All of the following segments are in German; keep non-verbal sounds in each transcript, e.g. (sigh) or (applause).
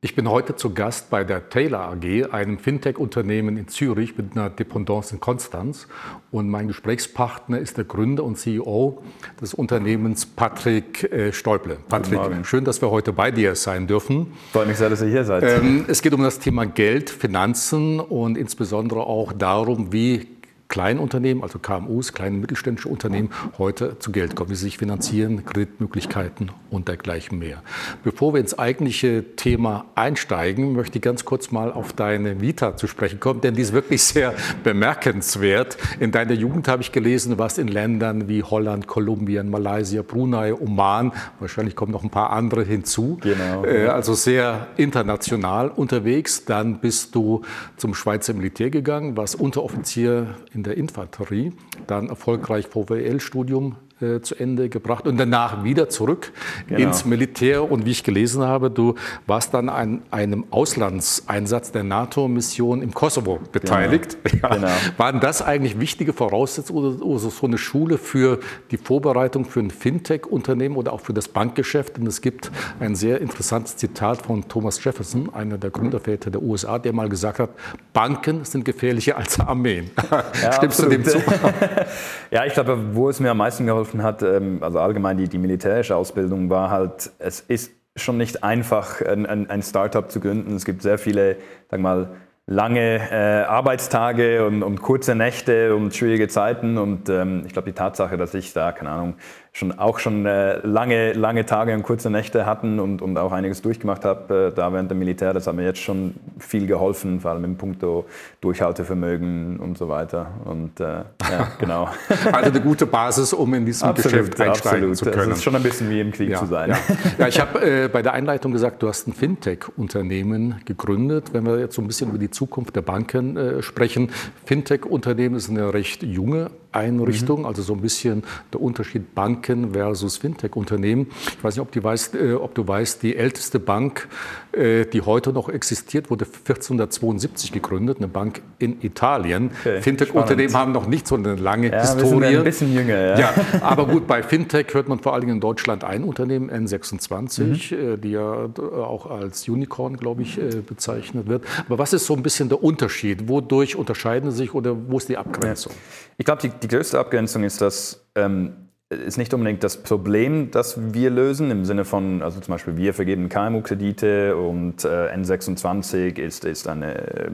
Ich bin heute zu Gast bei der Taylor AG, einem Fintech-Unternehmen in Zürich mit einer Dependance in Konstanz. Und mein Gesprächspartner ist der Gründer und CEO des Unternehmens Patrick äh, Stolple. Patrick, schön, dass wir heute bei dir sein dürfen. Freut mich sehr, dass ihr hier seid. Ähm, es geht um das Thema Geld, Finanzen und insbesondere auch darum, wie Kleinunternehmen, also KMUs, kleine mittelständische Unternehmen, heute zu Geld kommen, wie sie sich finanzieren, Kreditmöglichkeiten und dergleichen mehr. Bevor wir ins eigentliche Thema einsteigen, möchte ich ganz kurz mal auf deine Vita zu sprechen kommen, denn die ist wirklich sehr bemerkenswert. In deiner Jugend habe ich gelesen, du warst in Ländern wie Holland, Kolumbien, Malaysia, Brunei, Oman, wahrscheinlich kommen noch ein paar andere hinzu. Genau. Äh, also sehr international unterwegs. Dann bist du zum Schweizer Militär gegangen, warst Unteroffizier in der Infanterie, dann erfolgreich VWL-Studium äh, zu Ende gebracht und danach wieder zurück genau. ins Militär. Und wie ich gelesen habe, du warst dann an einem Auslandseinsatz der NATO-Mission im Kosovo beteiligt. Genau. (laughs) Ja. Genau. Waren das eigentlich wichtige Voraussetzungen oder so eine Schule für die Vorbereitung für ein Fintech-Unternehmen oder auch für das Bankgeschäft? Denn es gibt ein sehr interessantes Zitat von Thomas Jefferson, einer der Gründerväter der USA, der mal gesagt hat, Banken sind gefährlicher als Armeen. Ja, (laughs) Stimmst absolut. du dem zu? (laughs) ja, ich glaube, wo es mir am meisten geholfen geholfen hat, ähm, also allgemein die, die militärische Ausbildung, war halt, es ist schon nicht einfach, ein, ein, Startup zu gründen. Es gibt sehr viele, sag mal, lange äh, Arbeitstage und, und, kurze Nächte und schwierige Zeiten. Und ähm, ich glaube, die Tatsache, dass ich da, keine Ahnung, schon auch schon äh, lange, lange Tage und kurze Nächte hatten und, und auch einiges durchgemacht habe, äh, da während dem Militär, das hat mir jetzt schon viel geholfen, vor allem im Punkto Durchhaltevermögen und so weiter. Und äh, ja, (laughs) genau. Also eine gute Basis, um in diesem absolut, Geschäft einsteigen absolut. zu können. Es ist schon ein bisschen wie im Krieg ja, zu sein. Ja, ja ich habe äh, bei der Einleitung gesagt, du hast ein Fintech-Unternehmen gegründet. Wenn wir jetzt so ein bisschen über die Zukunft der Banken äh, sprechen, Fintech-Unternehmen ist eine recht junge Einrichtung, mhm. also so ein bisschen der Unterschied Banken versus Fintech-Unternehmen. Ich weiß nicht, ob, weißt, äh, ob, du weißt, die älteste Bank, äh, die heute noch existiert, wurde 1472 gegründet, eine Bank in Italien. Okay, Fintech-Unternehmen haben noch nicht so eine lange ja, Historie. ein bisschen jünger, ja. ja. (laughs) Aber gut, bei Fintech hört man vor allen Dingen in Deutschland ein Unternehmen, N26, mhm. äh, die ja auch als Unicorn, glaube ich, äh, bezeichnet wird. Aber was ist so ein bisschen der Unterschied? Wodurch unterscheiden sie sich oder wo ist die Abgrenzung? Ja. Ich glaube, die, die größte Abgrenzung ist, dass ähm, ist nicht unbedingt das Problem, das wir lösen, im Sinne von, also zum Beispiel wir vergeben KMU-Kredite und äh, N26 ist, ist eine äh,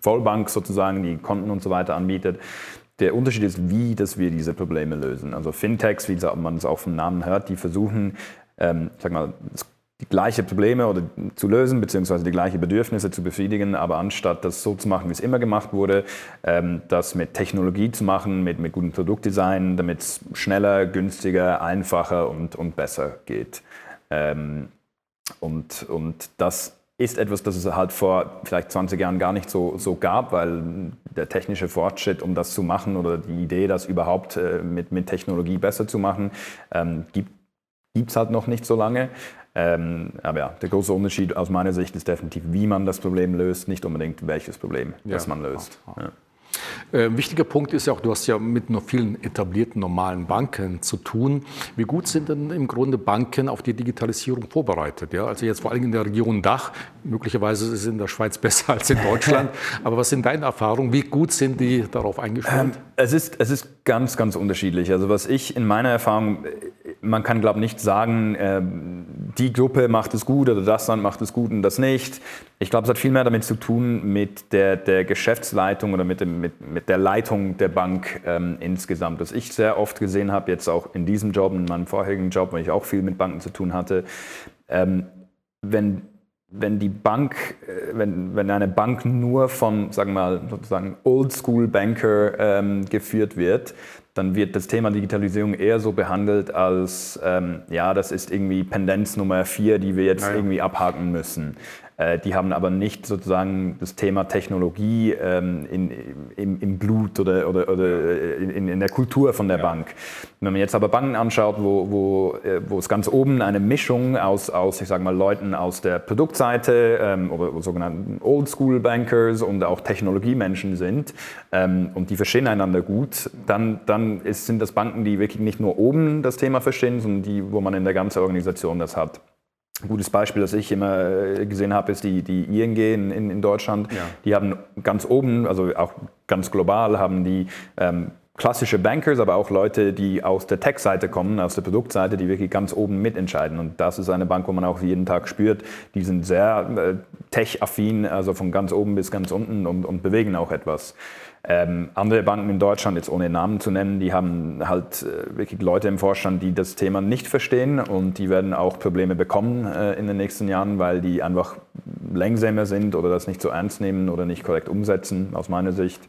Vollbank sozusagen, die Konten und so weiter anbietet. Der Unterschied ist, wie dass wir diese Probleme lösen. Also Fintechs, wie man es auch vom Namen hört, die versuchen, ähm, sag mal, die gleiche Probleme oder zu lösen, beziehungsweise die gleichen Bedürfnisse zu befriedigen, aber anstatt das so zu machen, wie es immer gemacht wurde, ähm, das mit Technologie zu machen, mit, mit gutem Produktdesign, damit es schneller, günstiger, einfacher und, und besser geht. Ähm, und, und das ist etwas, das es halt vor vielleicht 20 Jahren gar nicht so, so gab, weil der technische Fortschritt, um das zu machen oder die Idee, das überhaupt äh, mit, mit Technologie besser zu machen, ähm, gibt es halt noch nicht so lange. Ähm, aber ja, der große Unterschied aus meiner Sicht ist definitiv, wie man das Problem löst, nicht unbedingt welches Problem ja. das man löst. Ja. Äh, wichtiger Punkt ist ja auch, du hast ja mit noch vielen etablierten normalen Banken zu tun. Wie gut sind denn im Grunde Banken auf die Digitalisierung vorbereitet? Ja? Also jetzt vor allem in der Region Dach, möglicherweise ist es in der Schweiz (laughs) besser als in Deutschland. (laughs) Aber was sind deine Erfahrungen? Wie gut sind die darauf eingestellt? Ähm, es, ist, es ist ganz, ganz unterschiedlich. Also was ich in meiner Erfahrung, man kann glaube ich nicht sagen, äh, die Gruppe macht es gut oder das Land macht es gut und das nicht. Ich glaube, es hat viel mehr damit zu tun mit der, der Geschäftsleitung oder mit, dem, mit, mit der Leitung der Bank ähm, insgesamt. Was ich sehr oft gesehen habe, jetzt auch in diesem Job, in meinem vorherigen Job, weil ich auch viel mit Banken zu tun hatte, ähm, wenn, wenn die Bank, äh, wenn, wenn eine Bank nur von, sagen wir mal, sozusagen Oldschool-Banker ähm, geführt wird, dann wird das Thema Digitalisierung eher so behandelt als, ähm, ja, das ist irgendwie Pendenz Nummer vier, die wir jetzt ja, ja. irgendwie abhaken müssen. Äh, die haben aber nicht sozusagen das Thema Technologie ähm, in, im, im, Blut oder, oder, oder äh, in, in, der Kultur von der ja. Bank. Wenn man jetzt aber Banken anschaut, wo, wo, äh, wo es ganz oben eine Mischung aus, aus ich sage mal, Leuten aus der Produktseite ähm, oder sogenannten Oldschool-Bankers und auch Technologiemenschen sind ähm, und die verstehen einander gut, dann, dann ist, sind das Banken, die wirklich nicht nur oben das Thema verstehen, sondern die, wo man in der ganzen Organisation das hat. Ein gutes Beispiel, das ich immer äh, gesehen habe, ist die, die ING in, in, in Deutschland. Ja. Die haben ganz oben, also auch ganz global, haben die ähm, klassische Bankers, aber auch Leute, die aus der Tech-Seite kommen, aus der Produktseite, die wirklich ganz oben mitentscheiden. Und das ist eine Bank, wo man auch jeden Tag spürt, die sind sehr äh, tech-affin, also von ganz oben bis ganz unten und, und bewegen auch etwas. Ähm, andere Banken in Deutschland, jetzt ohne Namen zu nennen, die haben halt äh, wirklich Leute im Vorstand, die das Thema nicht verstehen und die werden auch Probleme bekommen äh, in den nächsten Jahren, weil die einfach längsamer sind oder das nicht so ernst nehmen oder nicht korrekt umsetzen, aus meiner Sicht.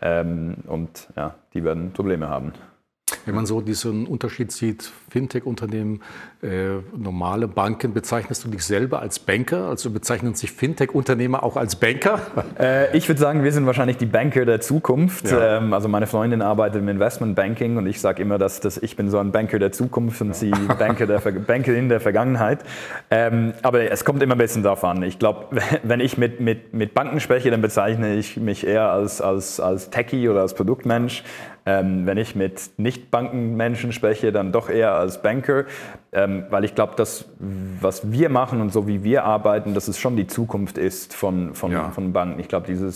Ähm, und ja, die werden Probleme haben. Wenn man so diesen Unterschied sieht, Fintech-Unternehmen, äh, normale Banken, bezeichnest du dich selber als Banker? Also bezeichnen sich Fintech-Unternehmer auch als Banker? Äh, ich würde sagen, wir sind wahrscheinlich die Banker der Zukunft. Ja. Ähm, also meine Freundin arbeitet im Investmentbanking und ich sage immer, dass, dass ich bin so ein Banker der Zukunft und sie Banker der (laughs) Bankerin der Vergangenheit. Ähm, aber es kommt immer ein bisschen darauf an. Ich glaube, (laughs) wenn ich mit, mit, mit Banken spreche, dann bezeichne ich mich eher als, als, als Techie oder als Produktmensch. Ähm, wenn ich mit Nicht-Bankenmenschen spreche, dann doch eher als Banker, ähm, weil ich glaube, dass was wir machen und so wie wir arbeiten, dass es schon die Zukunft ist von, von, ja. von Banken. Ich glaube, diese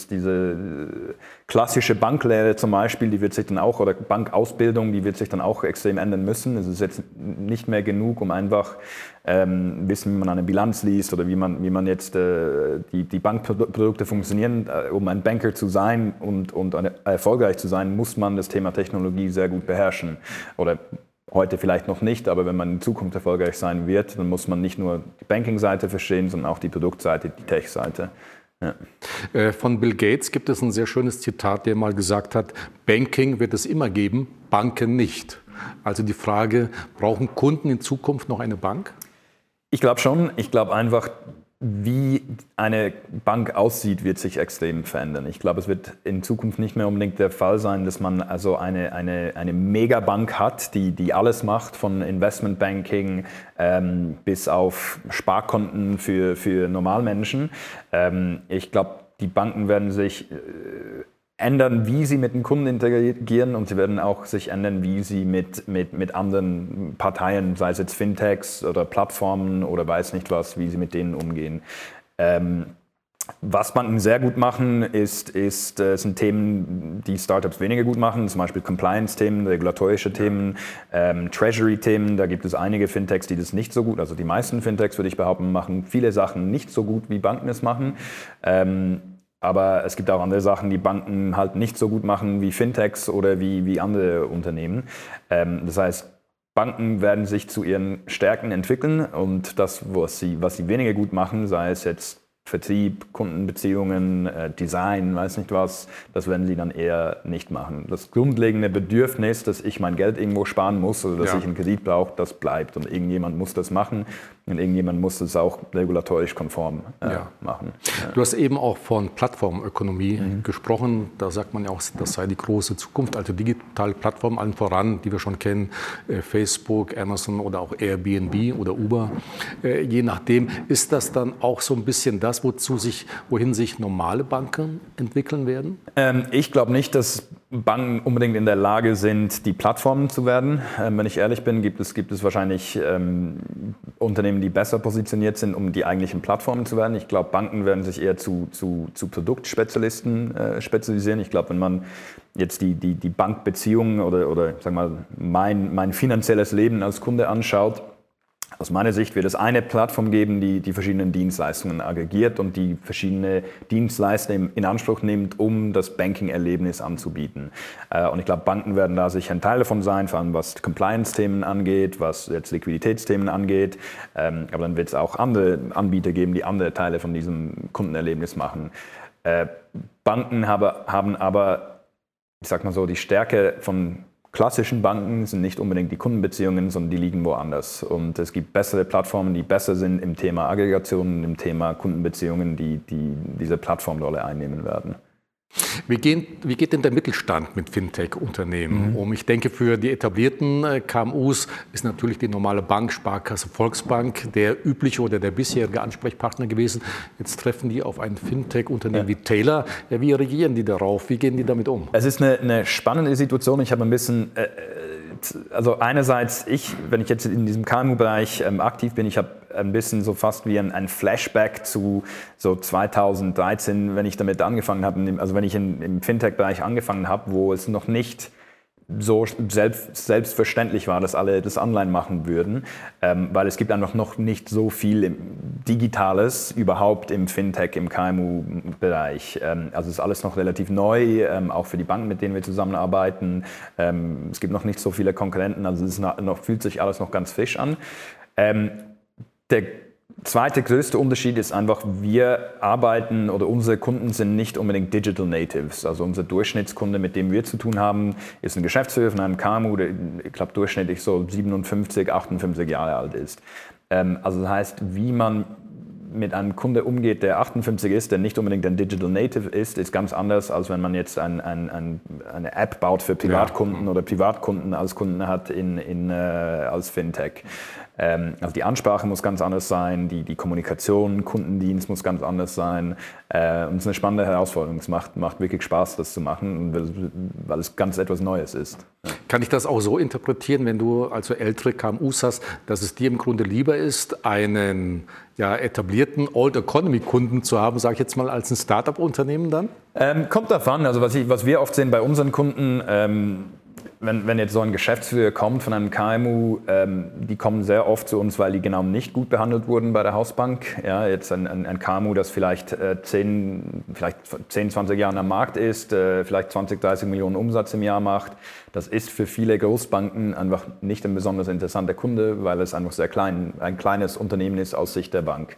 klassische Banklehre zum Beispiel, die wird sich dann auch, oder Bankausbildung, die wird sich dann auch extrem ändern müssen. Es ist jetzt nicht mehr genug, um einfach ähm, wissen, wie man eine Bilanz liest oder wie man, wie man jetzt äh, die, die Bankprodukte funktionieren. Äh, um ein Banker zu sein und, und erfolgreich zu sein, muss man das Thema Technologie sehr gut beherrschen. Oder heute vielleicht noch nicht, aber wenn man in Zukunft erfolgreich sein wird, dann muss man nicht nur die Banking-Seite verstehen, sondern auch die Produktseite, die Tech-Seite. Ja. Äh, von Bill Gates gibt es ein sehr schönes Zitat, der mal gesagt hat, Banking wird es immer geben, Banken nicht. Also die Frage, brauchen Kunden in Zukunft noch eine Bank? Ich glaube schon. Ich glaube einfach, wie eine Bank aussieht, wird sich extrem verändern. Ich glaube, es wird in Zukunft nicht mehr unbedingt der Fall sein, dass man also eine, eine, eine Megabank hat, die, die alles macht, von Investmentbanking ähm, bis auf Sparkonten für, für Normalmenschen. Ähm, ich glaube, die Banken werden sich äh, ändern, wie sie mit den Kunden interagieren und sie werden auch sich ändern, wie sie mit, mit, mit anderen Parteien, sei es jetzt Fintechs oder Plattformen oder weiß nicht was, wie sie mit denen umgehen. Ähm, was Banken sehr gut machen, ist, ist, äh, sind Themen, die Startups weniger gut machen, zum Beispiel Compliance-Themen, regulatorische Themen, ähm, Treasury-Themen. Da gibt es einige Fintechs, die das nicht so gut, also die meisten Fintechs, würde ich behaupten, machen viele Sachen nicht so gut, wie Banken es machen. Ähm, aber es gibt auch andere Sachen, die Banken halt nicht so gut machen wie Fintechs oder wie, wie andere Unternehmen. Ähm, das heißt, Banken werden sich zu ihren Stärken entwickeln und das, was sie, was sie weniger gut machen, sei es jetzt Vertrieb, Kundenbeziehungen, äh, Design, weiß nicht was, das werden sie dann eher nicht machen. Das grundlegende Bedürfnis, dass ich mein Geld irgendwo sparen muss oder dass ja. ich einen Kredit brauche, das bleibt und irgendjemand muss das machen und irgendjemand muss es auch regulatorisch konform äh, ja. machen. Ja. Du hast eben auch von Plattformökonomie mhm. gesprochen. Da sagt man ja auch, das sei die große Zukunft. Also digitale Plattformen allen voran, die wir schon kennen, äh, Facebook, Amazon oder auch Airbnb oder Uber. Äh, je nachdem ist das dann auch so ein bisschen das, wozu sich, wohin sich normale Banken entwickeln werden? Ähm, ich glaube nicht, dass Banken unbedingt in der Lage sind, die Plattformen zu werden. Ähm, wenn ich ehrlich bin, gibt es, gibt es wahrscheinlich ähm, Unternehmen, die besser positioniert sind, um die eigentlichen Plattformen zu werden. Ich glaube, Banken werden sich eher zu, zu, zu Produktspezialisten äh, spezialisieren. Ich glaube, wenn man jetzt die, die, die Bankbeziehungen oder, oder sag mal, mein, mein finanzielles Leben als Kunde anschaut, aus meiner Sicht wird es eine Plattform geben, die die verschiedenen Dienstleistungen aggregiert und die verschiedene Dienstleister in Anspruch nimmt, um das Banking-Erlebnis anzubieten. Äh, und ich glaube, Banken werden da sicher ein Teil davon sein, vor allem was Compliance-Themen angeht, was jetzt Liquiditätsthemen angeht. Ähm, aber dann wird es auch andere Anbieter geben, die andere Teile von diesem Kundenerlebnis machen. Äh, Banken haben aber, ich sag mal so, die Stärke von klassischen Banken sind nicht unbedingt die Kundenbeziehungen, sondern die liegen woanders. Und es gibt bessere Plattformen, die besser sind im Thema Aggregation, im Thema Kundenbeziehungen, die, die diese Plattformrolle einnehmen werden. Wie, gehen, wie, geht denn der Mittelstand mit Fintech-Unternehmen mhm. um? Ich denke, für die etablierten äh, KMUs ist natürlich die normale Bank, Sparkasse, Volksbank der übliche oder der bisherige Ansprechpartner gewesen. Jetzt treffen die auf ein Fintech-Unternehmen ja. wie Taylor. Ja, wie reagieren die darauf? Wie gehen die damit um? Es ist eine, eine spannende Situation. Ich habe ein bisschen, äh, also einerseits ich, wenn ich jetzt in diesem KMU-Bereich ähm, aktiv bin, ich habe ein bisschen so fast wie ein, ein Flashback zu so 2013, wenn ich damit angefangen habe, also wenn ich in, im Fintech-Bereich angefangen habe, wo es noch nicht so selbst, selbstverständlich war, dass alle das online machen würden, ähm, weil es gibt einfach noch nicht so viel Digitales überhaupt im Fintech, im KMU-Bereich. Ähm, also ist alles noch relativ neu, ähm, auch für die Banken, mit denen wir zusammenarbeiten. Ähm, es gibt noch nicht so viele Konkurrenten, also es noch, fühlt sich alles noch ganz frisch an. Der zweite größte Unterschied ist einfach, wir arbeiten oder unsere Kunden sind nicht unbedingt Digital Natives. Also unser Durchschnittskunde, mit dem wir zu tun haben, ist ein Geschäftsführer von einem KMU, der, ich glaube, durchschnittlich so 57, 58 Jahre alt ist. Ähm, also das heißt, wie man mit einem Kunde umgeht, der 58 ist, der nicht unbedingt ein Digital Native ist, ist ganz anders, als wenn man jetzt ein, ein, ein, eine App baut für Privatkunden ja. oder Privatkunden als Kunden hat in, in, äh, als Fintech. Ähm, also die Ansprache muss ganz anders sein, die, die Kommunikation, Kundendienst muss ganz anders sein. Äh, und es ist eine spannende Herausforderung. Es macht, macht wirklich Spaß, das zu machen, weil, weil es ganz etwas Neues ist. Kann ich das auch so interpretieren, wenn du also ältere KMUs hast, dass es dir im Grunde lieber ist, einen ja, etablierten Old Economy Kunden zu haben, sage ich jetzt mal, als ein Startup-Unternehmen dann? Ähm, kommt davon. Also was, ich, was wir oft sehen bei unseren Kunden, ähm, wenn, wenn jetzt so ein Geschäftsführer kommt von einem KMU, ähm, die kommen sehr oft zu uns, weil die genau nicht gut behandelt wurden bei der Hausbank. Ja, jetzt ein, ein, ein KMU, das vielleicht, äh, 10, vielleicht 10, 20 Jahre am Markt ist, äh, vielleicht 20, 30 Millionen Umsatz im Jahr macht, das ist für viele Großbanken einfach nicht ein besonders interessanter Kunde, weil es einfach sehr klein, ein kleines Unternehmen ist aus Sicht der Bank.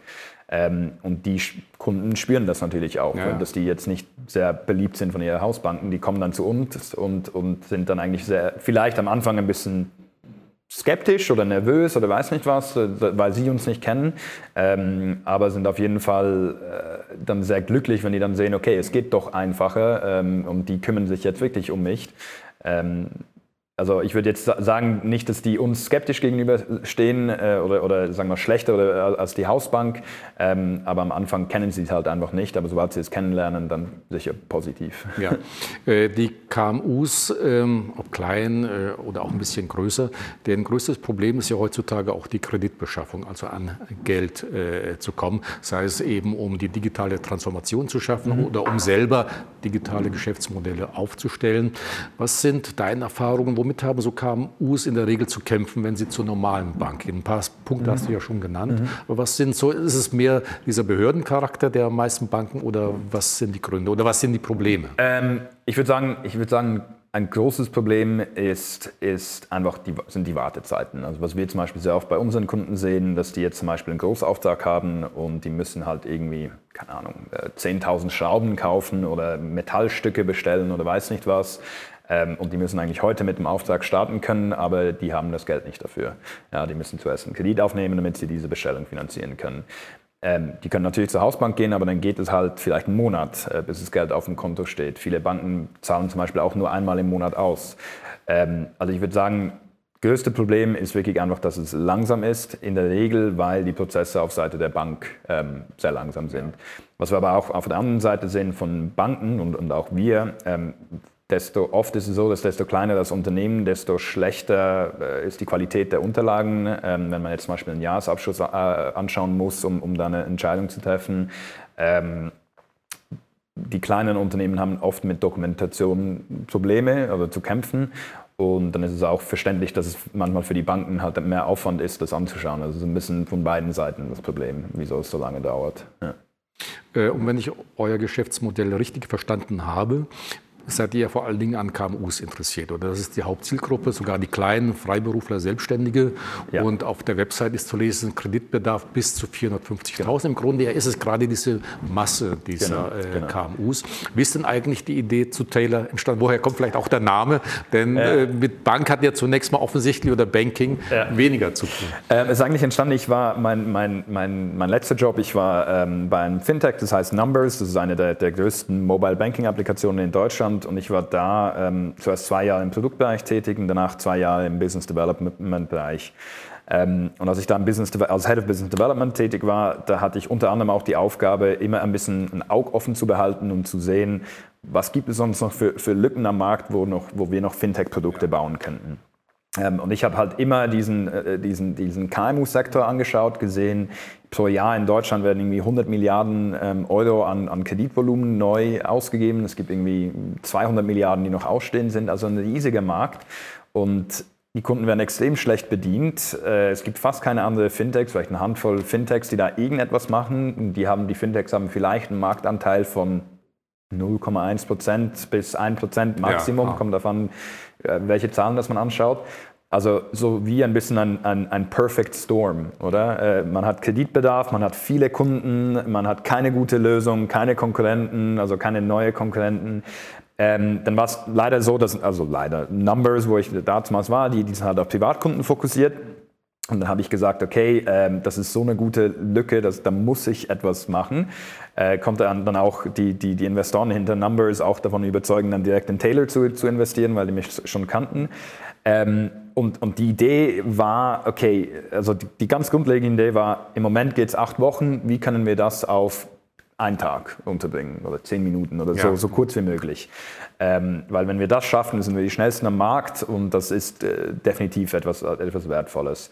Ähm, und die Kunden spüren das natürlich auch, ja. dass die jetzt nicht sehr beliebt sind von ihren Hausbanken. Die kommen dann zu uns und, und sind dann eigentlich sehr, vielleicht am Anfang ein bisschen skeptisch oder nervös oder weiß nicht was, äh, weil sie uns nicht kennen, ähm, aber sind auf jeden Fall äh, dann sehr glücklich, wenn die dann sehen, okay, es geht doch einfacher ähm, und die kümmern sich jetzt wirklich um mich. Ähm, also ich würde jetzt sagen, nicht, dass die uns skeptisch gegenüberstehen äh, oder, oder sagen wir schlechter oder, äh, als die Hausbank, ähm, aber am Anfang kennen sie es halt einfach nicht, aber sobald sie es kennenlernen, dann sicher positiv. Ja. (laughs) Äh, die KMUs, ähm, ob klein äh, oder auch ein bisschen größer, deren größtes Problem ist ja heutzutage auch die Kreditbeschaffung, also an Geld äh, zu kommen, sei es eben um die digitale Transformation zu schaffen mhm. oder um selber digitale Geschäftsmodelle aufzustellen. Was sind deine Erfahrungen, womit haben so KMUs in der Regel zu kämpfen, wenn sie zur normalen Bank gehen? Ein paar Punkte mhm. hast du ja schon genannt. Mhm. Aber was sind so, ist es mehr dieser Behördencharakter der meisten Banken oder was sind die Gründe oder was sind die Probleme? Ähm, ich würde sagen, ich würde sagen, ein großes Problem ist, ist einfach die, sind die Wartezeiten. Also was wir zum Beispiel sehr oft bei unseren Kunden sehen, dass die jetzt zum Beispiel einen Großauftrag haben und die müssen halt irgendwie, keine Ahnung, 10.000 äh, Schrauben kaufen oder Metallstücke bestellen oder weiß nicht was. Ähm, und die müssen eigentlich heute mit dem Auftrag starten können, aber die haben das Geld nicht dafür. Ja, die müssen zuerst einen Kredit aufnehmen, damit sie diese Bestellung finanzieren können. Ähm, die können natürlich zur Hausbank gehen, aber dann geht es halt vielleicht einen Monat, äh, bis das Geld auf dem Konto steht. Viele Banken zahlen zum Beispiel auch nur einmal im Monat aus. Ähm, also ich würde sagen, größte Problem ist wirklich einfach, dass es langsam ist, in der Regel, weil die Prozesse auf Seite der Bank ähm, sehr langsam sind. Was wir aber auch auf der anderen Seite sehen von Banken und, und auch wir, ähm, desto oft ist es so, dass desto kleiner das Unternehmen, desto schlechter äh, ist die Qualität der Unterlagen. Ähm, wenn man jetzt zum Beispiel einen Jahresabschluss äh, anschauen muss, um, um da eine Entscheidung zu treffen. Ähm, die kleinen Unternehmen haben oft mit Dokumentation Probleme oder zu kämpfen. Und dann ist es auch verständlich, dass es manchmal für die Banken halt mehr Aufwand ist, das anzuschauen. Also ein bisschen von beiden Seiten das Problem, wieso es so lange dauert. Ja. Äh, und wenn ich euer Geschäftsmodell richtig verstanden habe, seid ihr vor allen Dingen an KMUs interessiert. Oder das ist die Hauptzielgruppe, sogar die kleinen Freiberufler, Selbstständige. Ja. Und auf der Website ist zu lesen, Kreditbedarf bis zu 450.000. Genau. Im Grunde ist es gerade diese Masse dieser genau, äh, genau. KMUs. Wie ist denn eigentlich die Idee zu Taylor entstanden? Woher kommt vielleicht auch der Name? Denn äh, mit Bank hat ja zunächst mal offensichtlich oder Banking ja. weniger zu tun. Ähm, es ist eigentlich entstanden, ich war, mein, mein, mein, mein letzter Job, ich war ähm, bei einem Fintech, das heißt Numbers, das ist eine der, der größten Mobile Banking Applikationen in Deutschland Deutschland und ich war da ähm, zuerst zwei Jahre im Produktbereich tätig und danach zwei Jahre im Business Development Bereich. Ähm, und als ich da Business, als Head of Business Development tätig war, da hatte ich unter anderem auch die Aufgabe, immer ein bisschen ein Auge offen zu behalten und zu sehen, was gibt es sonst noch für, für Lücken am Markt, wo, noch, wo wir noch Fintech-Produkte bauen könnten. Ähm, und ich habe halt immer diesen, äh, diesen, diesen KMU-Sektor angeschaut, gesehen, pro Jahr in Deutschland werden irgendwie 100 Milliarden ähm, Euro an, an Kreditvolumen neu ausgegeben. Es gibt irgendwie 200 Milliarden, die noch ausstehen sind, also ein riesiger Markt. Und die Kunden werden extrem schlecht bedient. Äh, es gibt fast keine andere Fintechs, vielleicht eine Handvoll Fintechs, die da irgendetwas machen. Die, haben, die Fintechs haben vielleicht einen Marktanteil von 0,1 Prozent bis 1 Prozent Maximum, ja, kommt davon, äh, welche Zahlen das man anschaut. Also so wie ein bisschen ein, ein, ein Perfect Storm, oder? Äh, man hat Kreditbedarf, man hat viele Kunden, man hat keine gute Lösung, keine Konkurrenten, also keine neue Konkurrenten. Ähm, dann war es leider so, dass, also leider, Numbers, wo ich damals war, die, die sind halt auf Privatkunden fokussiert. Und dann habe ich gesagt, okay, ähm, das ist so eine gute Lücke, dass, da muss ich etwas machen. Äh, konnte dann auch die, die, die Investoren hinter Numbers auch davon überzeugen, dann direkt in Taylor zu, zu investieren, weil die mich schon kannten. Ähm, und, und die Idee war, okay, also die, die ganz grundlegende Idee war, im Moment geht es acht Wochen, wie können wir das auf einen Tag unterbringen oder zehn Minuten oder so, ja. so kurz wie möglich. Ähm, weil wenn wir das schaffen, sind wir die schnellsten am Markt und das ist äh, definitiv etwas, etwas Wertvolles.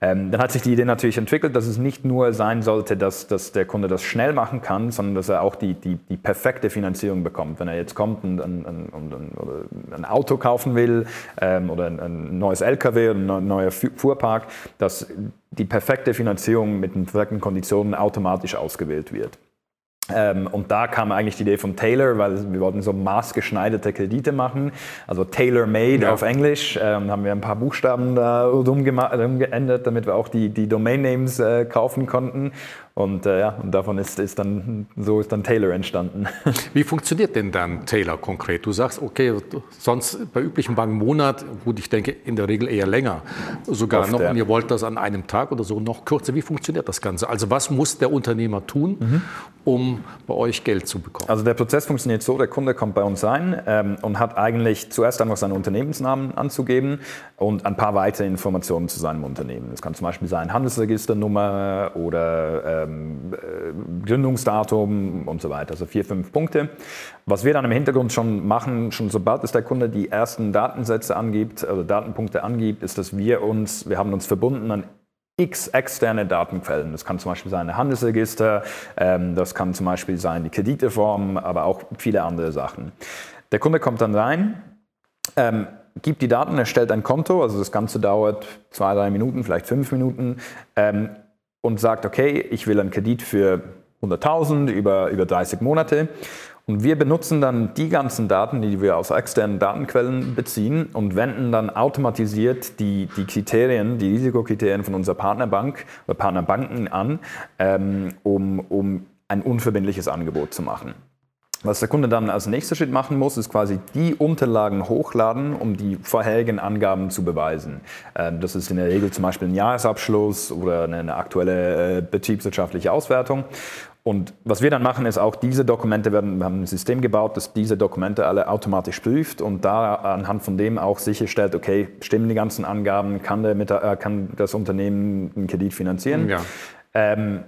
Ähm, dann hat sich die Idee natürlich entwickelt, dass es nicht nur sein sollte, dass, dass der Kunde das schnell machen kann, sondern dass er auch die, die, die perfekte Finanzierung bekommt. Wenn er jetzt kommt und ein, ein, ein, ein Auto kaufen will ähm, oder ein, neues LKW oder ein neuer Fuhrpark, dass die perfekte Finanzierung mit den perfekten Konditionen automatisch ausgewählt wird. Ähm, und da kam eigentlich die Idee von Taylor, weil wir wollten so maßgeschneiderte Kredite machen, also Tailor-Made ja. auf Englisch. Ähm, haben wir ein paar Buchstaben da umgeändert, damit wir auch die, die Domain-Names äh, kaufen konnten. Und äh, ja, und davon ist, ist dann, so ist dann Taylor entstanden. (laughs) Wie funktioniert denn dann Taylor konkret? Du sagst, okay, sonst bei üblichen Banken Monat, gut, ich denke in der Regel eher länger, sogar Oft, noch, ja. und ihr wollt das an einem Tag oder so noch kürzer. Wie funktioniert das Ganze? Also was muss der Unternehmer tun, mhm. um bei euch Geld zu bekommen? Also der Prozess funktioniert so, der Kunde kommt bei uns rein ähm, und hat eigentlich zuerst einfach seinen Unternehmensnamen anzugeben und ein paar weitere Informationen zu seinem Unternehmen. Das kann zum Beispiel sein Handelsregisternummer oder ähm, äh, Gründungsdatum und so weiter. Also vier, fünf Punkte. Was wir dann im Hintergrund schon machen, schon sobald es der Kunde die ersten Datensätze angibt, also Datenpunkte angibt, ist, dass wir uns, wir haben uns verbunden an x externe Datenquellen. Das kann zum Beispiel sein ein Handelsregister, ähm, das kann zum Beispiel sein die Krediteform, aber auch viele andere Sachen. Der Kunde kommt dann rein, ähm, gibt die Daten, erstellt ein Konto, also das Ganze dauert zwei, drei Minuten, vielleicht fünf Minuten ähm, und sagt, okay, ich will einen Kredit für 100.000 über, über 30 Monate. Und wir benutzen dann die ganzen Daten, die wir aus externen Datenquellen beziehen und wenden dann automatisiert die, die Kriterien, die Risikokriterien von unserer Partnerbank oder Partnerbanken an, ähm, um, um ein unverbindliches Angebot zu machen. Was der Kunde dann als nächster Schritt machen muss, ist quasi die Unterlagen hochladen, um die vorherigen Angaben zu beweisen. Ähm, das ist in der Regel zum Beispiel ein Jahresabschluss oder eine aktuelle äh, betriebswirtschaftliche Auswertung. Und was wir dann machen, ist auch diese Dokumente werden, wir haben ein System gebaut, das diese Dokumente alle automatisch prüft und da anhand von dem auch sicherstellt, okay, stimmen die ganzen Angaben, kann, der, äh, kann das Unternehmen einen Kredit finanzieren. Ja. Ähm,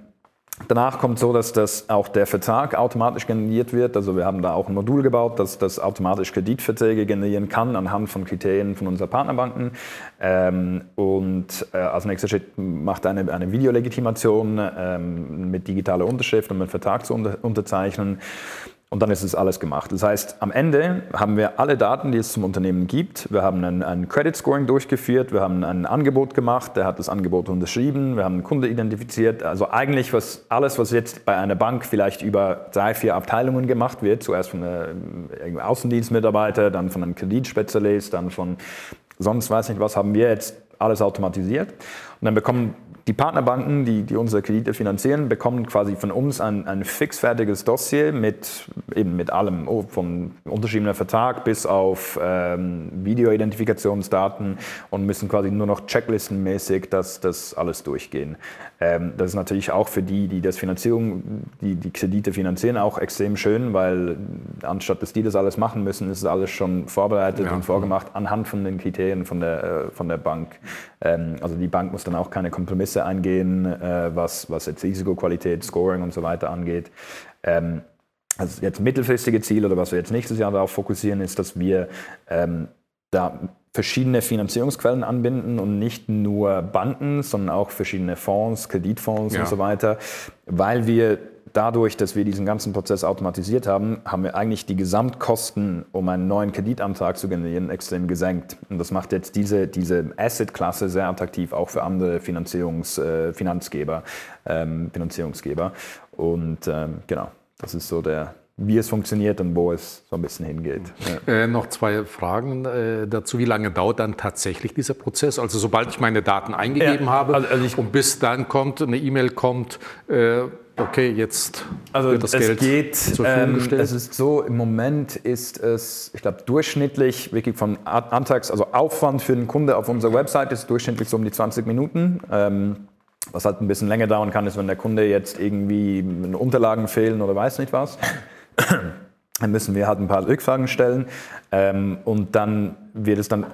Danach kommt so, dass das auch der Vertrag automatisch generiert wird. Also wir haben da auch ein Modul gebaut, das das automatisch Kreditverträge generieren kann anhand von Kriterien von unseren Partnerbanken. Ähm, und äh, als nächster Schritt macht eine, eine Videolegitimation ähm, mit digitaler Unterschrift, um einen Vertrag zu unter unterzeichnen. Und dann ist es alles gemacht. Das heißt, am Ende haben wir alle Daten, die es zum Unternehmen gibt. Wir haben ein, ein Credit Scoring durchgeführt, wir haben ein Angebot gemacht, der hat das Angebot unterschrieben, wir haben einen Kunde identifiziert. Also eigentlich was, alles, was jetzt bei einer Bank vielleicht über drei, vier Abteilungen gemacht wird, zuerst von einem Außendienstmitarbeiter, dann von einem Kreditspezialist, dann von sonst weiß nicht was, haben wir jetzt alles automatisiert. Und dann bekommen die Partnerbanken, die, die unsere Kredite finanzieren, bekommen quasi von uns ein, ein fixfertiges Dossier mit, eben mit allem, oh, vom unterschriebenen Vertrag bis auf ähm, Videoidentifikationsdaten und müssen quasi nur noch checklistenmäßig das, das alles durchgehen. Ähm, das ist natürlich auch für die, die das Finanzierung, die die Kredite finanzieren, auch extrem schön, weil anstatt dass die das alles machen müssen, ist es alles schon vorbereitet ja. und vorgemacht anhand von den Kriterien von der, äh, von der Bank. Ähm, also die Bank muss dann auch keine Kompromisse eingehen, äh, was, was jetzt Risikoqualität, Scoring und so weiter angeht. Ähm, also jetzt mittelfristige Ziel oder was wir jetzt nächstes Jahr darauf fokussieren, ist, dass wir ähm, da verschiedene Finanzierungsquellen anbinden und nicht nur Banken, sondern auch verschiedene Fonds, Kreditfonds ja. und so weiter, weil wir dadurch, dass wir diesen ganzen Prozess automatisiert haben, haben wir eigentlich die Gesamtkosten, um einen neuen Kreditantrag zu generieren, extrem gesenkt. Und das macht jetzt diese, diese Asset-Klasse sehr attraktiv, auch für andere Finanzierungs, äh, Finanzgeber, ähm, Finanzierungsgeber. Und ähm, genau, das ist so der, wie es funktioniert und wo es so ein bisschen hingeht. Ja. Äh, noch zwei Fragen äh, dazu. Wie lange dauert dann tatsächlich dieser Prozess? Also sobald ich meine Daten eingegeben ja, habe also, also und bis dann kommt, eine E-Mail kommt, äh, okay, jetzt also wird das es Geld geht, zur Verfügung ähm, gestellt? Es ist so, im Moment ist es, ich glaube, durchschnittlich wirklich von Antrags, also Aufwand für den Kunde auf unserer Website ist durchschnittlich so um die 20 Minuten. Ähm, was halt ein bisschen länger dauern kann, ist, wenn der Kunde jetzt irgendwie Unterlagen fehlen oder weiß nicht was. Dann müssen wir halt ein paar Rückfragen stellen ähm, und dann wird es dann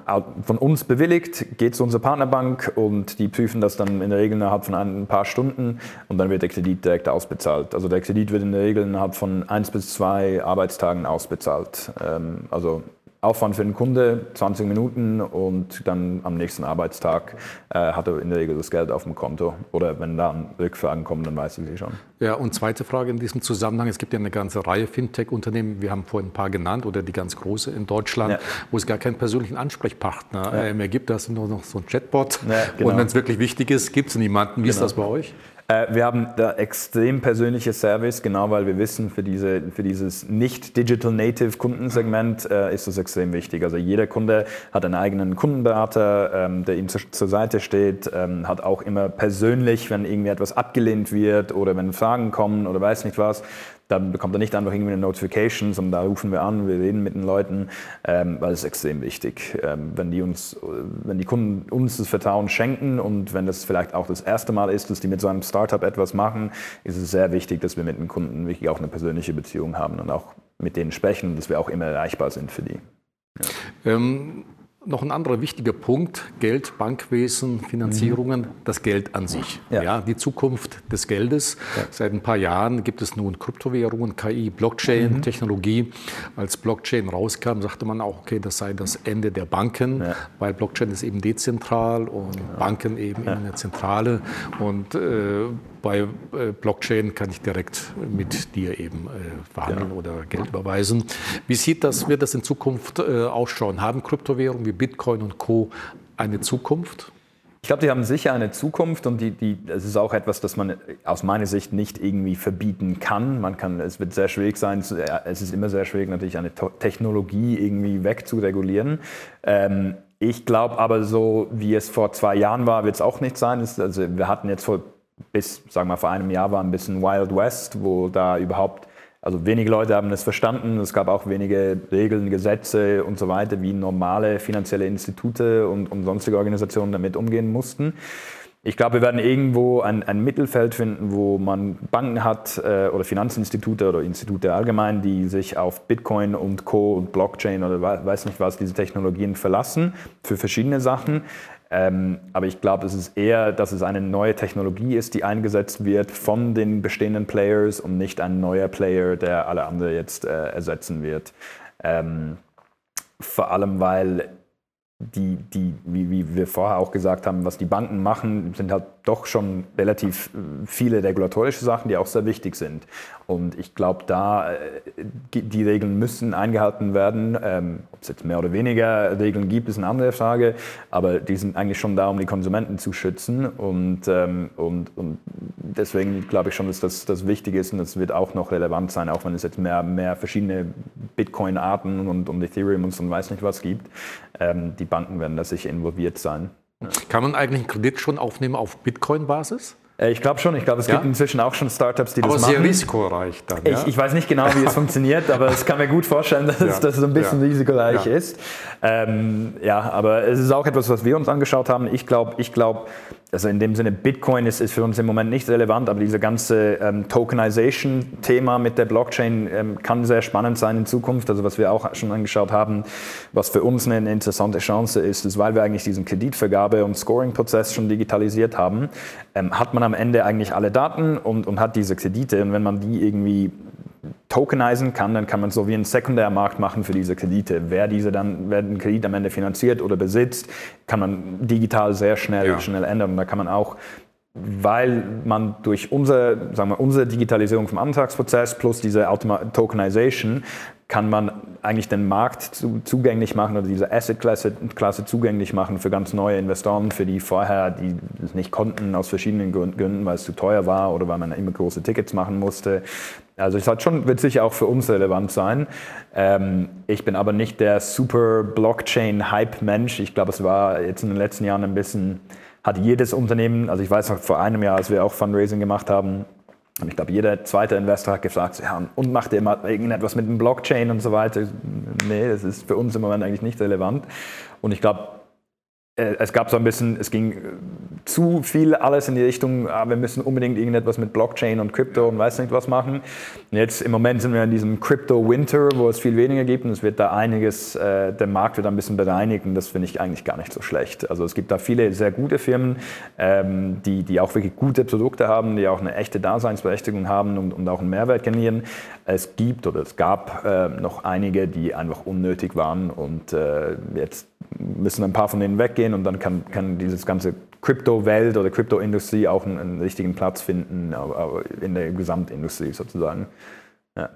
von uns bewilligt, geht zu unserer Partnerbank und die prüfen das dann in der Regel innerhalb von ein paar Stunden und dann wird der Kredit direkt ausbezahlt. Also der Kredit wird in der Regel innerhalb von eins bis zwei Arbeitstagen ausbezahlt. Ähm, also Aufwand für den Kunde 20 Minuten und dann am nächsten Arbeitstag äh, hat er in der Regel das Geld auf dem Konto. Oder wenn dann Rückfragen kommen, dann weiß ich sie schon. Ja, und zweite Frage in diesem Zusammenhang. Es gibt ja eine ganze Reihe Fintech-Unternehmen, wir haben vorhin ein paar genannt, oder die ganz große in Deutschland, ja. wo es gar keinen persönlichen Ansprechpartner ja. mehr gibt. Da ist nur noch so ein Chatbot. Ja, genau. Und wenn es wirklich wichtig ist, gibt es niemanden. Wie genau. ist das bei euch? Äh, wir haben da extrem persönliche Service, genau weil wir wissen, für, diese, für dieses nicht Digital Native Kundensegment äh, ist das extrem wichtig. Also jeder Kunde hat einen eigenen Kundenberater, ähm, der ihm zu, zur Seite steht, ähm, hat auch immer persönlich, wenn irgendwie etwas abgelehnt wird oder wenn Fragen kommen oder weiß nicht was, dann bekommt er nicht einfach irgendwie eine Notification, sondern da rufen wir an, wir reden mit den Leuten, ähm, weil es extrem wichtig. Ähm, wenn, die uns, wenn die Kunden uns das Vertrauen schenken und wenn das vielleicht auch das erste Mal ist, dass die mit so einem Startup etwas machen, ist es sehr wichtig, dass wir mit den Kunden wirklich auch eine persönliche Beziehung haben und auch mit denen sprechen, dass wir auch immer erreichbar sind für die. Ja. Ähm noch ein anderer wichtiger Punkt, Geld, Bankwesen, Finanzierungen, mhm. das Geld an sich. Ja. ja. die Zukunft des Geldes. Ja. Seit ein paar Jahren gibt es nun Kryptowährungen, KI, Blockchain, mhm. Technologie. Als Blockchain rauskam, sagte man auch, okay, das sei das Ende der Banken, ja. weil Blockchain ist eben dezentral und Banken eben eine Zentrale. Und äh, bei äh, Blockchain kann ich direkt mit dir eben äh, verhandeln ja. oder Geld überweisen. Wie sieht das, wird das in Zukunft äh, ausschauen? Haben Kryptowährungen wie Bitcoin und Co. eine Zukunft? Ich glaube, die haben sicher eine Zukunft und die, die, es ist auch etwas, das man aus meiner Sicht nicht irgendwie verbieten kann. Man kann. Es wird sehr schwierig sein, es ist immer sehr schwierig, natürlich eine Technologie irgendwie wegzuregulieren. Ähm, ich glaube aber so, wie es vor zwei Jahren war, wird es auch nicht sein. Also wir hatten jetzt vor bis, sagen wir vor einem Jahr war ein bisschen Wild West, wo da überhaupt, also wenige Leute haben es verstanden. Es gab auch wenige Regeln, Gesetze und so weiter, wie normale finanzielle Institute und, und sonstige Organisationen damit umgehen mussten. Ich glaube, wir werden irgendwo ein, ein Mittelfeld finden, wo man Banken hat äh, oder Finanzinstitute oder Institute allgemein, die sich auf Bitcoin und Co. und Blockchain oder weiß nicht was, diese Technologien verlassen für verschiedene Sachen. Ähm, aber ich glaube, es ist eher, dass es eine neue Technologie ist, die eingesetzt wird von den bestehenden Players und nicht ein neuer Player, der alle anderen jetzt äh, ersetzen wird. Ähm, vor allem, weil die, die wie, wie wir vorher auch gesagt haben, was die Banken machen, sind halt doch schon relativ äh, viele regulatorische Sachen, die auch sehr wichtig sind. Und ich glaube, da äh, die Regeln müssen eingehalten werden. Ähm, Ob es jetzt mehr oder weniger Regeln gibt, ist eine andere Frage. Aber die sind eigentlich schon da, um die Konsumenten zu schützen. Und, ähm, und, und deswegen glaube ich schon, dass das, das wichtig ist und das wird auch noch relevant sein, auch wenn es jetzt mehr, mehr verschiedene Bitcoin-Arten und, und Ethereum und so und weiß nicht was gibt. Ähm, die Banken werden da sicher involviert sein. Kann man eigentlich einen Kredit schon aufnehmen auf Bitcoin-Basis? Äh, ich glaube schon. Ich glaube, es ja? gibt inzwischen auch schon Startups, die aber das machen. Aber sehr risikoreich dann. Ja? Ich, ich, weiß nicht genau, wie es (laughs) funktioniert, aber es kann mir gut vorstellen, dass, ja. es, dass es ein bisschen risikoreich ist. Ähm, ja, aber es ist auch etwas, was wir uns angeschaut haben. Ich glaube, ich glaube, also in dem Sinne, Bitcoin ist, ist für uns im Moment nicht relevant, aber diese ganze ähm, Tokenization-Thema mit der Blockchain ähm, kann sehr spannend sein in Zukunft. Also was wir auch schon angeschaut haben, was für uns eine, eine interessante Chance ist, ist, weil wir eigentlich diesen Kreditvergabe- und Scoring-Prozess schon digitalisiert haben, ähm, hat man am Ende eigentlich alle Daten und, und hat diese Kredite. Und wenn man die irgendwie tokenisen kann, dann kann man so wie einen Sekundärmarkt machen für diese Kredite. Wer diese dann, wer den Kredit am Ende finanziert oder besitzt, kann man digital sehr schnell, ja. schnell ändern. Und da kann man auch weil man durch unsere, sagen wir, unsere Digitalisierung vom Antragsprozess plus diese Automa Tokenization kann man eigentlich den Markt zu, zugänglich machen oder diese Asset-Klasse Klasse zugänglich machen für ganz neue Investoren, für die vorher, die es nicht konnten aus verschiedenen Gründen, weil es zu teuer war oder weil man immer große Tickets machen musste. Also es hat schon, wird sicher auch für uns relevant sein. Ähm, ich bin aber nicht der super Blockchain-Hype-Mensch. Ich glaube, es war jetzt in den letzten Jahren ein bisschen, hat jedes Unternehmen, also ich weiß noch vor einem Jahr, als wir auch Fundraising gemacht haben, und ich glaube, jeder zweite Investor hat gefragt, ja, und macht ihr mal irgendetwas mit dem Blockchain und so weiter? Nee, das ist für uns im Moment eigentlich nicht relevant. Und ich glaube, es gab so ein bisschen, es ging zu viel alles in die Richtung, ah, wir müssen unbedingt irgendetwas mit Blockchain und Crypto und weiß nicht was machen. Und jetzt im Moment sind wir in diesem Crypto-Winter, wo es viel weniger gibt und es wird da einiges, äh, der Markt wird ein bisschen bereinigt und das finde ich eigentlich gar nicht so schlecht. Also es gibt da viele sehr gute Firmen, ähm, die, die auch wirklich gute Produkte haben, die auch eine echte Daseinsberechtigung haben und, und auch einen Mehrwert generieren. Es gibt oder es gab äh, noch einige, die einfach unnötig waren und äh, jetzt müssen ein paar von denen weggehen und dann kann, kann dieses ganze Kryptowelt oder Kryptoindustrie auch einen, einen, richtigen Platz finden in der Gesamtindustrie sozusagen. Ja.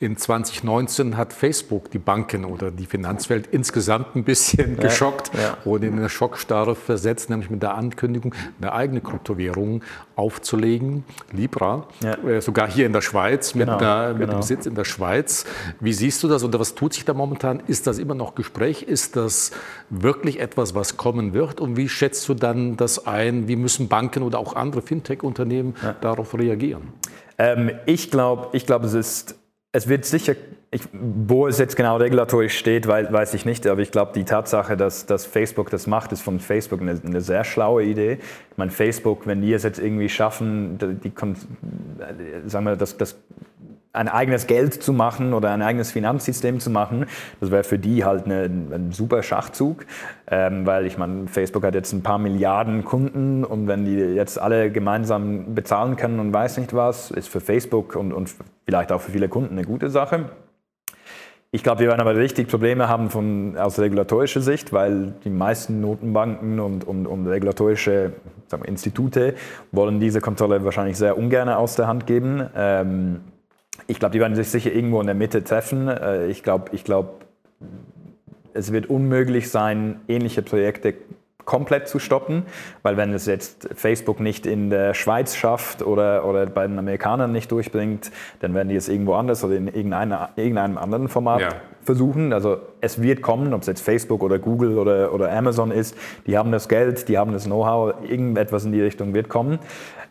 In 2019 hat Facebook die Banken oder die Finanzwelt insgesamt ein bisschen ja, geschockt ja. und in eine Schockstarre versetzt, nämlich mit der Ankündigung, eine eigene Kryptowährung aufzulegen, Libra, ja. äh, sogar hier in der Schweiz, mit, genau, der, mit genau. dem Sitz in der Schweiz. Wie siehst du das oder was tut sich da momentan? Ist das immer noch Gespräch? Ist das wirklich etwas, was kommen wird? Und wie schätzt du dann das ein? Wie müssen Banken oder auch andere Fintech-Unternehmen darauf reagieren? Ähm, ich glaube, ich glaub, es ist es wird sicher, ich, wo es jetzt genau regulatorisch steht, weiß ich nicht, aber ich glaube, die Tatsache, dass, dass Facebook das macht, ist von Facebook eine, eine, sehr schlaue Idee. Ich meine, Facebook, wenn die es jetzt irgendwie schaffen, die, die sagen wir, das, das ein eigenes Geld zu machen oder ein eigenes Finanzsystem zu machen, das wäre für die halt eine, ein super Schachzug, ähm, weil ich meine, Facebook hat jetzt ein paar Milliarden Kunden und wenn die jetzt alle gemeinsam bezahlen können und weiß nicht was, ist für Facebook und, und vielleicht auch für viele Kunden eine gute Sache. Ich glaube, wir werden aber richtig Probleme haben von, aus regulatorischer Sicht, weil die meisten Notenbanken und, und, und regulatorische wir, Institute wollen diese Kontrolle wahrscheinlich sehr ungern aus der Hand geben. Ähm, ich glaube, die werden sich sicher irgendwo in der Mitte treffen. Äh, ich glaube, ich glaub, es wird unmöglich sein, ähnliche Projekte komplett zu stoppen, weil wenn es jetzt Facebook nicht in der Schweiz schafft oder, oder bei den Amerikanern nicht durchbringt, dann werden die es irgendwo anders oder in irgendeinem anderen Format ja. versuchen. Also es wird kommen, ob es jetzt Facebook oder Google oder, oder Amazon ist, die haben das Geld, die haben das Know-how, irgendetwas in die Richtung wird kommen.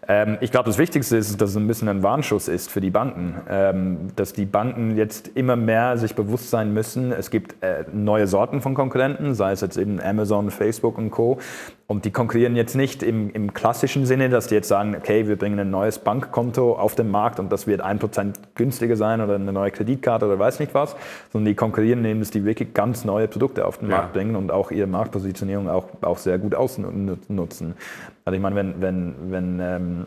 Ähm, ich glaube, das Wichtigste ist, dass es ein bisschen ein Warnschuss ist für die Banken, ähm, dass die Banken jetzt immer mehr sich bewusst sein müssen, es gibt äh, neue Sorten von Konkurrenten, sei es jetzt eben Amazon, Facebook und Co. Und die konkurrieren jetzt nicht im, im, klassischen Sinne, dass die jetzt sagen, okay, wir bringen ein neues Bankkonto auf den Markt und das wird 1% günstiger sein oder eine neue Kreditkarte oder weiß nicht was, sondern die konkurrieren, indem dass die wirklich ganz neue Produkte auf den ja. Markt bringen und auch ihre Marktpositionierung auch, auch sehr gut ausnutzen. Also ich meine, wenn, wenn, wenn ähm,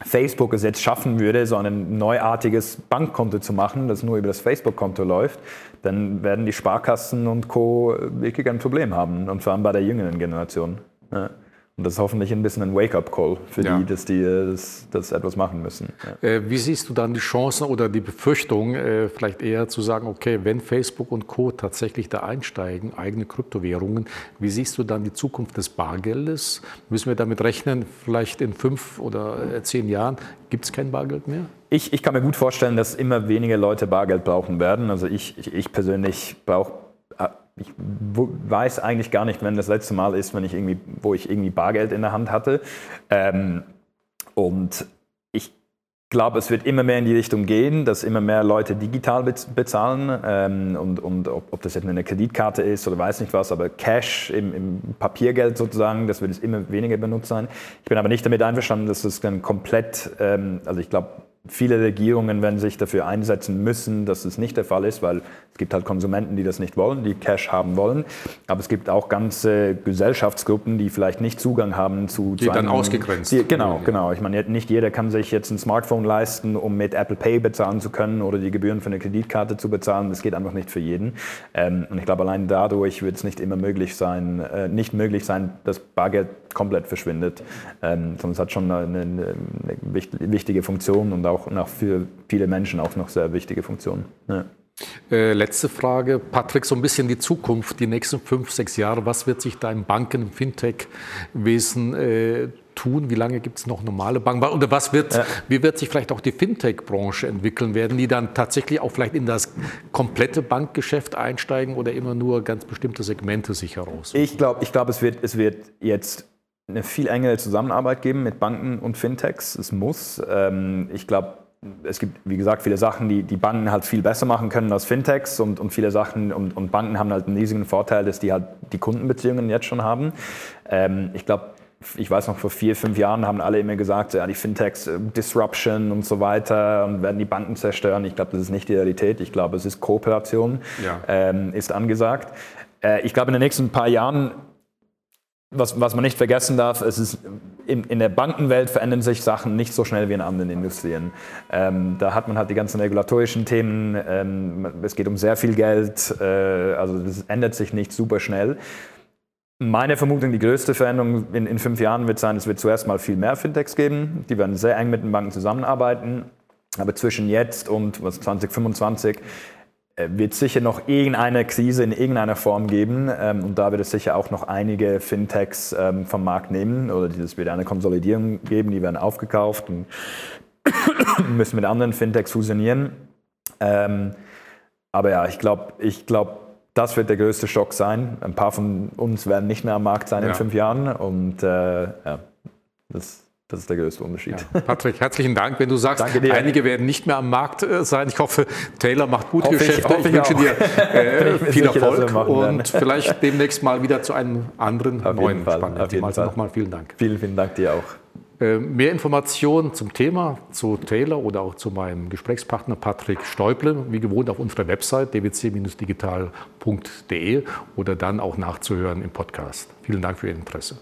Facebook es jetzt schaffen würde, so ein neuartiges Bankkonto zu machen, das nur über das Facebook-Konto läuft, dann werden die Sparkassen und Co. wirklich ein Problem haben und vor allem bei der jüngeren Generation. Ja. Und das ist hoffentlich ein bisschen ein Wake-up-Call für ja. die, dass die äh, das, das, etwas machen müssen. Ja. Äh, wie siehst du dann die Chancen oder die Befürchtung, äh, vielleicht eher zu sagen, okay, wenn Facebook und Co. tatsächlich da einsteigen, eigene Kryptowährungen, wie siehst du dann die Zukunft des Bargeldes? Müssen wir damit rechnen, vielleicht in fünf oder zehn Jahren gibt es kein Bargeld mehr? Ich, ich kann mir gut vorstellen, dass immer weniger Leute Bargeld brauchen werden. Also ich, ich persönlich brauche ich weiß eigentlich gar nicht, wenn das letzte Mal ist, wenn ich irgendwie, wo ich irgendwie Bargeld in der Hand hatte. Ähm, und ich glaube, es wird immer mehr in die Richtung gehen, dass immer mehr Leute digital bezahlen. Ähm, und, und ob, ob, das jetzt eine Kreditkarte ist oder weiß nicht was, aber Cash im, im Papiergeld sozusagen, das wird es immer weniger benutzt sein. Ich bin aber nicht damit einverstanden, dass das dann komplett, ähm, also ich glaube, viele Regierungen werden sich dafür einsetzen müssen, dass es nicht der Fall ist, weil es gibt halt Konsumenten, die das nicht wollen, die Cash haben wollen. Aber es gibt auch ganze Gesellschaftsgruppen, die vielleicht nicht Zugang haben zu. Die zu dann ausgegrenzt. Die, genau, genau. Ich meine, nicht jeder kann sich jetzt ein Smartphone leisten, um mit Apple Pay bezahlen zu können oder die Gebühren für eine Kreditkarte zu bezahlen. Das geht einfach nicht für jeden. Ähm, und ich glaube, allein dadurch wird es nicht immer möglich sein, äh, nicht möglich sein, dass Bargeld komplett verschwindet. Ähm, sondern es hat schon eine, eine, wichtige Funktion und auch noch für viele Menschen auch noch sehr wichtige Funktion. Ja. Äh, letzte Frage, Patrick, so ein bisschen die Zukunft, die nächsten fünf, sechs Jahre. Was wird sich da im Banken-, im Fintech-Wesen äh, tun? Wie lange gibt es noch normale Banken? Oder was wird, ja. wie wird sich vielleicht auch die Fintech-Branche entwickeln? Werden die dann tatsächlich auch vielleicht in das komplette Bankgeschäft einsteigen oder immer nur ganz bestimmte Segmente sich heraus? Ich glaube, ich glaub, es, wird, es wird jetzt eine viel engere Zusammenarbeit geben mit Banken und Fintechs. Es muss. Ähm, ich glaube, es gibt, wie gesagt, viele Sachen, die die Banken halt viel besser machen können als Fintechs und, und viele Sachen und, und Banken haben halt einen riesigen Vorteil, dass die halt die Kundenbeziehungen jetzt schon haben. Ähm, ich glaube, ich weiß noch, vor vier, fünf Jahren haben alle immer gesagt, ja, die Fintechs, äh, Disruption und so weiter und werden die Banken zerstören. Ich glaube, das ist nicht die Realität. Ich glaube, es ist Kooperation, ja. ähm, ist angesagt. Äh, ich glaube, in den nächsten paar Jahren was, was man nicht vergessen darf, es ist in, in, der Bankenwelt verändern sich Sachen nicht so schnell wie in anderen Industrien. Ähm, da hat man halt die ganzen regulatorischen Themen, ähm, es geht um sehr viel Geld, äh, also das ändert sich nicht super schnell. Meine Vermutung, die größte Veränderung in, in fünf Jahren wird sein, es wird zuerst mal viel mehr Fintechs geben, die werden sehr eng mit den Banken zusammenarbeiten. Aber zwischen jetzt und was 2025 äh, wird sicher noch irgendeine Krise in irgendeiner Form geben ähm, und da wird es sicher auch noch einige Fintechs ähm, vom Markt nehmen oder es wird eine Konsolidierung geben, die werden aufgekauft und (coughs) müssen mit anderen Fintechs fusionieren. Ähm, aber ja, ich glaube, ich glaube, das wird der größte Schock sein. Ein paar von uns werden nicht mehr am Markt sein ja. in fünf Jahren und äh, ja, das das ist der größte Unterschied. Ja. Patrick, herzlichen Dank. Wenn du sagst, einige werden nicht mehr am Markt äh, sein, ich hoffe, Taylor macht gute hoffe Geschäfte. Ich, ich, ich wünsche dir (laughs) äh, viel Erfolg und vielleicht demnächst mal wieder zu einem anderen Auf neuen spannenden Thema. Also nochmal vielen Dank. Vielen, vielen Dank dir auch. Äh, mehr Informationen zum Thema, zu Taylor oder auch zu meinem Gesprächspartner Patrick Steuble, wie gewohnt auf unserer Website dwc-digital.de oder dann auch nachzuhören im Podcast. Vielen Dank für Ihr Interesse.